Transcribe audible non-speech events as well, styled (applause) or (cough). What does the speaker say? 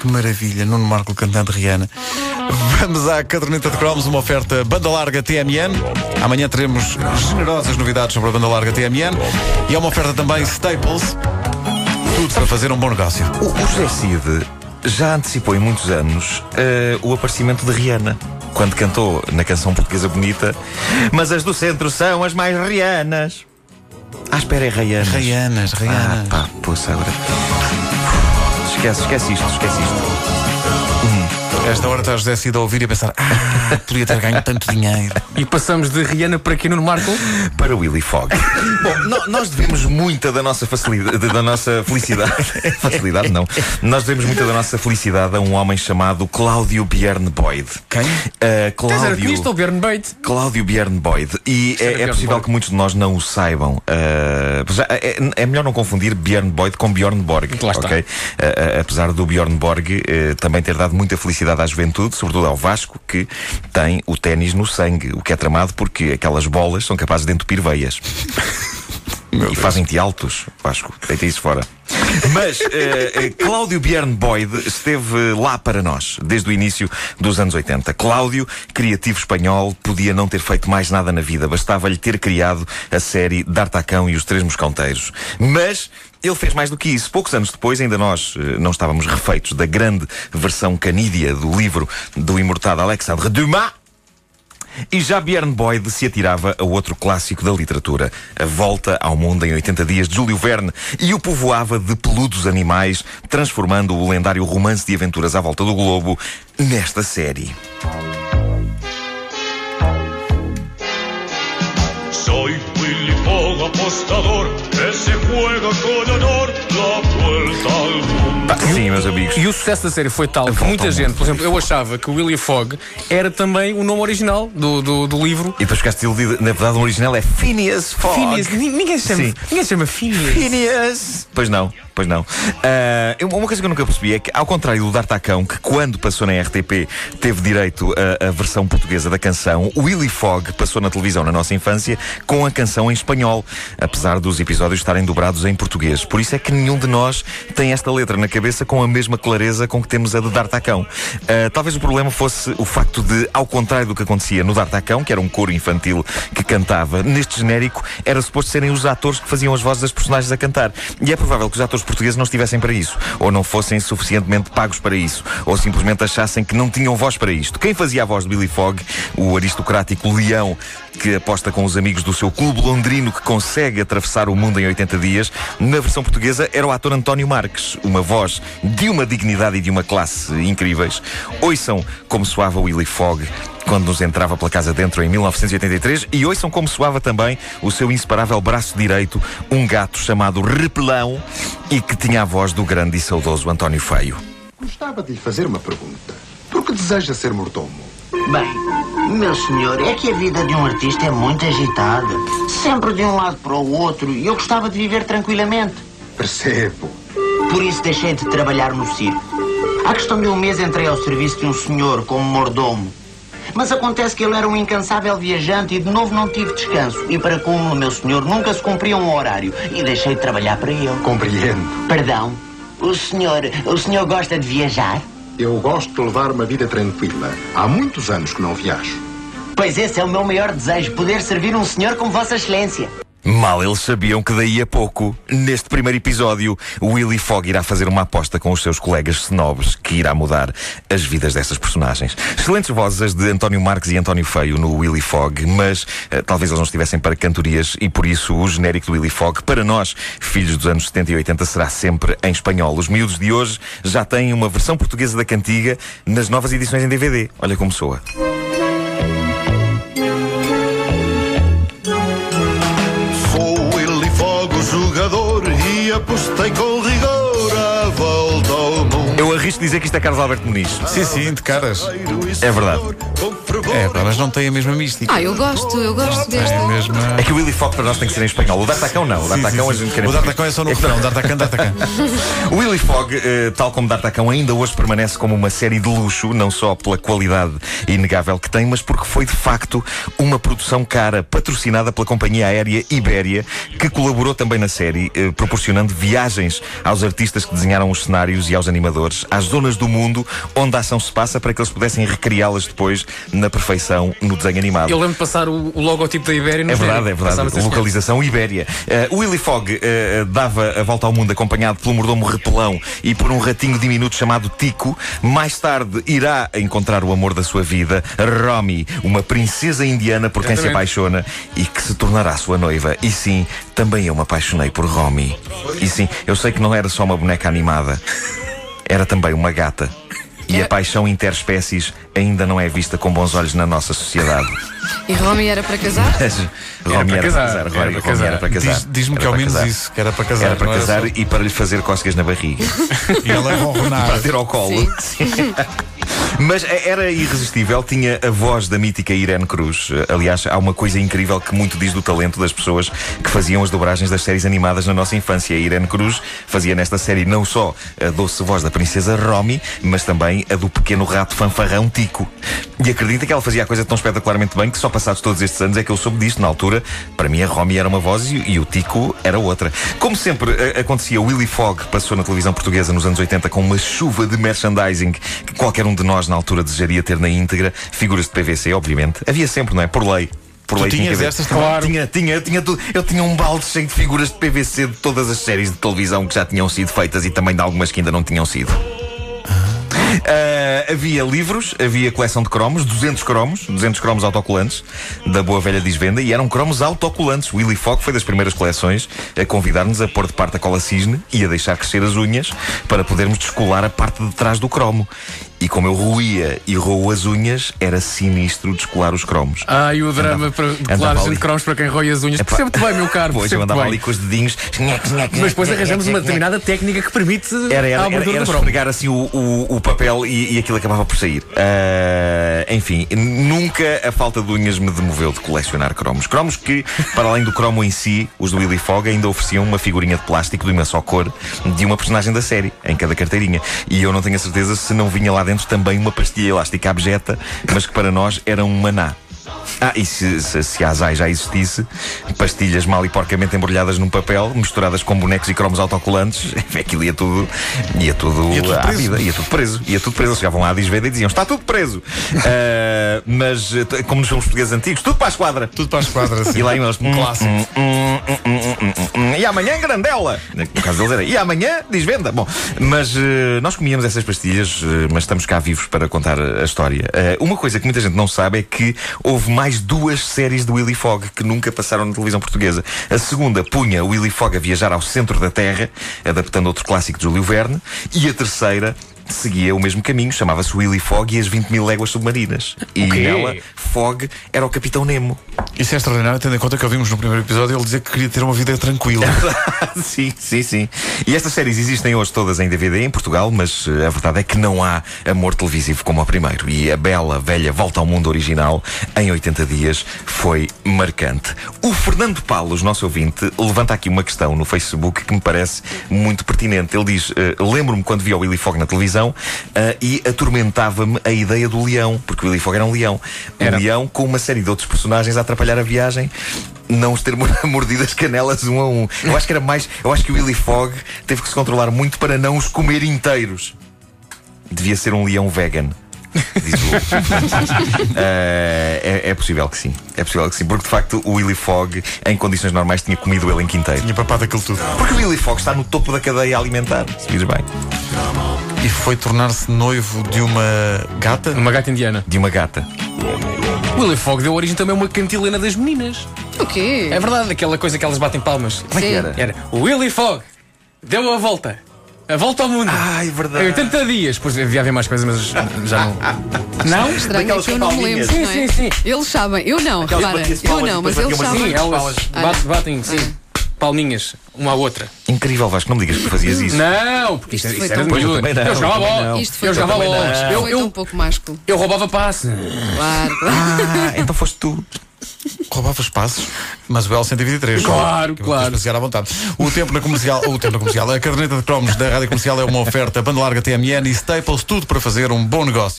que maravilha, Nuno Marco cantando Rihanna. Vamos à caderneta de cromos, uma oferta banda larga TMN. Amanhã teremos generosas novidades sobre a banda larga TMN. E é uma oferta também Staples. Tudo para fazer um bom negócio. O, o José Cid já antecipou em muitos anos uh, o aparecimento de Rihanna. Quando cantou na canção portuguesa bonita, mas as do centro são as mais Rianas. Ah, espera, é Rianas. Rianas, Rianas. Ah, pá, poça, agora. Esquece, esquece isto, esquece isto. Esta hora está José Cid a ouvir e a pensar Ah, podia ter ganho tanto dinheiro. E passamos de Rihanna para aqui no Marco? Para Willy Fogg. Bom, no, nós devemos muita da nossa facilidade Da nossa felicidade. (laughs) Facilidade não. Nós devemos muita da nossa felicidade a um homem chamado Cláudio Bjorn Boyd Quem? Uh, Cláudio Isto, o Bjorn Boyd Cláudio Bjorn Boyd E é, é, possível que muitos de nós não o saibam. Uh, é, é, melhor não confundir Bjorn Boyd com Bjorn Borg Lá okay? Uh, Apesar do Bjorn Borg também ter dado muita felicidade à juventude, sobretudo ao Vasco, que tem o ténis no sangue, o que é tramado porque aquelas bolas são capazes de entupir veias. (laughs) e fazem-te altos, Vasco. Deita isso fora. Mas uh, uh, Cláudio Bjorn Boyd esteve lá para nós, desde o início dos anos 80. Cláudio, criativo espanhol, podia não ter feito mais nada na vida, bastava-lhe ter criado a série D'Artacão e os Três Moscanteiros. Mas ele fez mais do que isso. Poucos anos depois, ainda nós uh, não estávamos refeitos da grande versão canídia do livro do imortado Alexandre Dumas. E já Bjorn Boyd se atirava a outro clássico da literatura, A Volta ao Mundo em 80 Dias, de Júlio Verne, e o povoava de peludos animais, transformando o lendário romance de aventuras à volta do globo nesta série. Soy Fogg, apostador, que se juega con honor la vuelta al mundo. Ah, sim, meus amigos. E o sucesso da série foi tal que muita gente, por exemplo, eu achava que o Willy Fogg era também o nome original do, do, do livro. E depois ficaste iludido. Na verdade, o original é Phineas Fogg. Phineas. Ninguém se chama, ninguém se chama Phineas. Phineas. Pois não. Pois não. Uh, uma coisa que eu nunca percebi é que, ao contrário do D'Artacão, que quando passou na RTP teve direito à versão portuguesa da canção, o Willy Fogg passou na televisão na nossa infância com a canção em espanhol, apesar dos episódios estarem dobrados em português. Por isso é que nenhum de nós tem esta letra na cabeça com a mesma clareza com que temos a de D'Artacão. Uh, talvez o problema fosse o facto de, ao contrário do que acontecia no D'Artacão, que era um coro infantil que cantava, neste genérico era suposto serem os atores que faziam as vozes das personagens a cantar. E é provável que os atores portugueses não estivessem para isso, ou não fossem suficientemente pagos para isso, ou simplesmente achassem que não tinham voz para isto. Quem fazia a voz de Billy Fogg, o aristocrático leão que aposta com os amigos do seu clube londrino que consegue atravessar o mundo em 80 dias, na versão portuguesa era o ator António Marques, uma voz de uma dignidade e de uma classe incríveis. Ouçam como soava Willy Fogg quando nos entrava pela casa dentro em 1983 e ouçam como soava também o seu inseparável braço direito, um gato chamado Repelão e que tinha a voz do grande e saudoso António Feio. Gostava de lhe fazer uma pergunta. Por que deseja ser mordomo? Bem, meu senhor, é que a vida de um artista é muito agitada. Sempre de um lado para o outro e eu gostava de viver tranquilamente. Percebo. Por isso deixei de trabalhar no circo. Há questão de um mês entrei ao serviço de um senhor como mordomo. Mas acontece que ele era um incansável viajante e de novo não tive descanso. E para como, meu senhor, nunca se cumpria um horário. E deixei de trabalhar para ele. Compreendo. Perdão. O senhor, o senhor gosta de viajar? Eu gosto de levar uma vida tranquila. Há muitos anos que não viajo. Pois esse é o meu maior desejo, poder servir um senhor como Vossa Excelência. Mal eles sabiam que daí a pouco, neste primeiro episódio, Willy Fogg irá fazer uma aposta com os seus colegas snobs que irá mudar as vidas dessas personagens. Excelentes vozes de António Marques e António Feio no Willy Fogg, mas uh, talvez eles não estivessem para cantorias e por isso o genérico do Willy Fogg, para nós, filhos dos anos 70 e 80, será sempre em espanhol. Os miúdos de hoje já têm uma versão portuguesa da cantiga nas novas edições em DVD. Olha como soa. Apostei com rigor à volta ao mundo. Eu arrisco dizer que isto é Carlos Alberto Muniz. Sim, sim, de caras. É verdade. É, pá, mas não tem a mesma mística. Ah, eu gosto, eu gosto deste. É, mesma... é que o Willy Fogg para nós tem que ser em espanhol. O D'Artacão não. O D'Artacão a gente quer O D'Artacão é só no refrão. D'Artacão, D'Artacão. (laughs) o Willy Fogg, eh, tal como D'Artacão, ainda hoje permanece como uma série de luxo, não só pela qualidade inegável que tem, mas porque foi de facto uma produção cara, patrocinada pela companhia aérea Ibéria, que colaborou também na série, eh, proporcionando viagens aos artistas que desenharam os cenários e aos animadores, às às zonas do mundo onde a ação se passa para que eles pudessem recriá-las depois na perfeição no desenho animado. Eu lembro de passar o, o logotipo da Ibéria no É verdade, género. é verdade. Passava-se assim. Localização Ibéria. Uh, Willy Fogg uh, dava a volta ao mundo acompanhado pelo mordomo repelão e por um ratinho diminuto chamado Tico. Mais tarde irá encontrar o amor da sua vida, Romy, uma princesa indiana por quem se apaixona e que se tornará sua noiva. E sim, também eu me apaixonei por Romy. E sim, eu sei que não era só uma boneca animada, era também uma gata. E a paixão interespécies ainda não é vista com bons olhos na nossa sociedade. E Romy era para casar? Mas (laughs) Romy era para casar, casar, era Romy- para Romy casar. era para casar. Diz- Diz-me Era que ao para menos casar. isso, que era para casar. Era para não casar só- e para lhe fazer cócegas na barriga. (laughs) E ela é (laughs) ronronar. para ter ao colo. Sim. Mas era irresistível, tinha a voz da mítica Irene Cruz. Aliás, há uma coisa incrível que muito diz do talento das pessoas que faziam as dobragens das séries animadas na nossa infância. A Irene Cruz fazia nesta série não só a doce voz da princesa Romy, mas também a do pequeno rato fanfarrão Tico. E acredita que ela fazia a coisa tão espetacularmente bem que só passados todos estes anos é que eu soube disto. Na altura, para mim, a Romy era uma voz e, e o Tico era outra. Como sempre acontecia, Willy Fogg passou na televisão portuguesa nos anos 80 com uma chuva de merchandising que qualquer um de nós na altura desejaria ter na íntegra. Figuras de PVC, obviamente. Havia sempre, não é? Por lei. Por Tu lei tinha tinhas haver. estas também? Claro. Tinha, tinha, tinha tudo. Eu tinha um balde cheio de figuras de PVC de todas as séries de televisão que já tinham sido feitas e também de algumas que ainda não tinham sido. Ah, havia livros, havia coleção de cromos, 200 cromos, 200 cromos autocolantes da boa velha Disvenda e eram cromos autocolantes. Willy Fogg foi das primeiras coleções a convidar-nos a pôr de parte a cola cisne e a deixar crescer as unhas para podermos descolar a parte de trás do cromo. E como eu roía e roo as unhas, era sinistro descolar os cromos. Ah, e o drama Andava- para gente de cromos para quem rói as unhas. Percebe-te bem, meu caro. Pois eu andava bem. ali com os dedinhos. Mas depois arranjamos uma determinada técnica que permite Era, a era, era, abertura era do cromo. esfregar assim o, o, o papel e, e aquilo acabava por sair. Ah, enfim, nunca a falta de unhas me demoveu de colecionar cromos. Cromos que, para além do cromo em si, os do Willy Fogg ainda ofereciam uma figurinha de plástico de uma só cor de uma personagem da série, em cada carteirinha. E eu não tenho a certeza se não vinha lá dentro também uma pastilha elástica abjeta, mas que para nós era um maná. Ah, e se, se, se a Azai já existisse, pastilhas mal e porcamente embrulhadas num papel, misturadas com bonecos e cromos autocolantes, (laughs) aquilo ia tudo, ia tudo, Ia tudo à preso. vida, ia tudo preso, ia tudo preso. Eles chegavam lá à Disveda e diziam: está tudo preso. (laughs) Ah, mas, eh, como nos filmes portugueses antigos, tudo para a esquadra. Tudo para a esquadra, (laughs) assim. E lá iam eles. Um clássico. hum, hum, E amanhã, grandela! No caso deles era. E amanhã, diz-venda. Bom, mas eh, nós comíamos essas pastilhas, eh, mas estamos cá vivos para contar a história. Eh, uma coisa que muita gente não sabe é que houve mais duas séries de Willy Fogg que nunca passaram na televisão portuguesa. A segunda punha Willy Fogg a viajar ao centro da Terra, adaptando outro clássico de Júlio Verne. E a terceira. Seguia o mesmo caminho, chamava-se Willy Fogg e as 20 mil léguas submarinas. E O quê? nela, Fogg era o Capitão Nemo. Isso é extraordinário, tendo em conta que ouvimos no primeiro episódio ele dizer que queria ter uma vida tranquila. (laughs) sim, sim, sim. E estas séries existem hoje todas em DVD em Portugal, mas eh, a verdade é que não há amor televisivo como o primeiro. E a bela, velha volta ao mundo original, em 80 dias, foi marcante. O Fernando Paulos, nosso ouvinte, levanta aqui uma questão no Facebook que me parece muito pertinente. Ele diz: eh, Lembro-me quando vi o Willy Fogg na televisão eh, e atormentava-me a ideia do leão, porque o Willy Fogg era um leão. Um Era. leão com uma série de outros personagens a atrapalhar a viagem. Não os ter (laughs) mor- mordido as canelas um a um. Eu acho que era mais. Eu acho que o Willy Fogg teve que se controlar muito para não os comer inteiros. Devia ser um leão vegan. Diz o (laughs) Eh, é, é possível que sim. É possível que sim. Porque de facto o Willy Fogg, em condições normais, tinha comido ele em quinteiro. Tinha papado aquilo tudo. Porque o Willy Fogg está no topo da cadeia alimentar. Se dizes bem. E foi tornar-se noivo de uma gata. Uma gata indiana. De uma gata. Willy Fogg deu origem também a uma cantilena das meninas. O quê? É verdade, aquela coisa que elas batem palmas. Como é que era? Era o Willy Fogg deu a volta. A volta ao mundo. Ai, Em verdade. 80 dias. Pois devia haver mais coisas, mas já não. (laughs) Não? Estranho é que eu não me lembro, Sim, não é? sim, sim. Eles sabem, eu não, Aquelas repara. Eu não, mas eles sabem. Sim, elas Ah. batem, batem sim. Palminhas, uma à outra. Incrível, Vasco, não me digas que fazias isso. Não, porque isto, Isto foi isto era miúdo. Eu jogava bola. Isto foi Eu tão- jogava bolas. Eu, eu, pouco másculo. eu roubava passe. Claro, claro. Ah, então foste tu. Roubava espaços, mas o L123. Claro, Que claro. para chegar à vontade. O tempo na comercial, o tempo na comercial, a caderneta de cromos da rádio comercial é uma oferta banda larga TMN e Staples, tudo para fazer um bom negócio.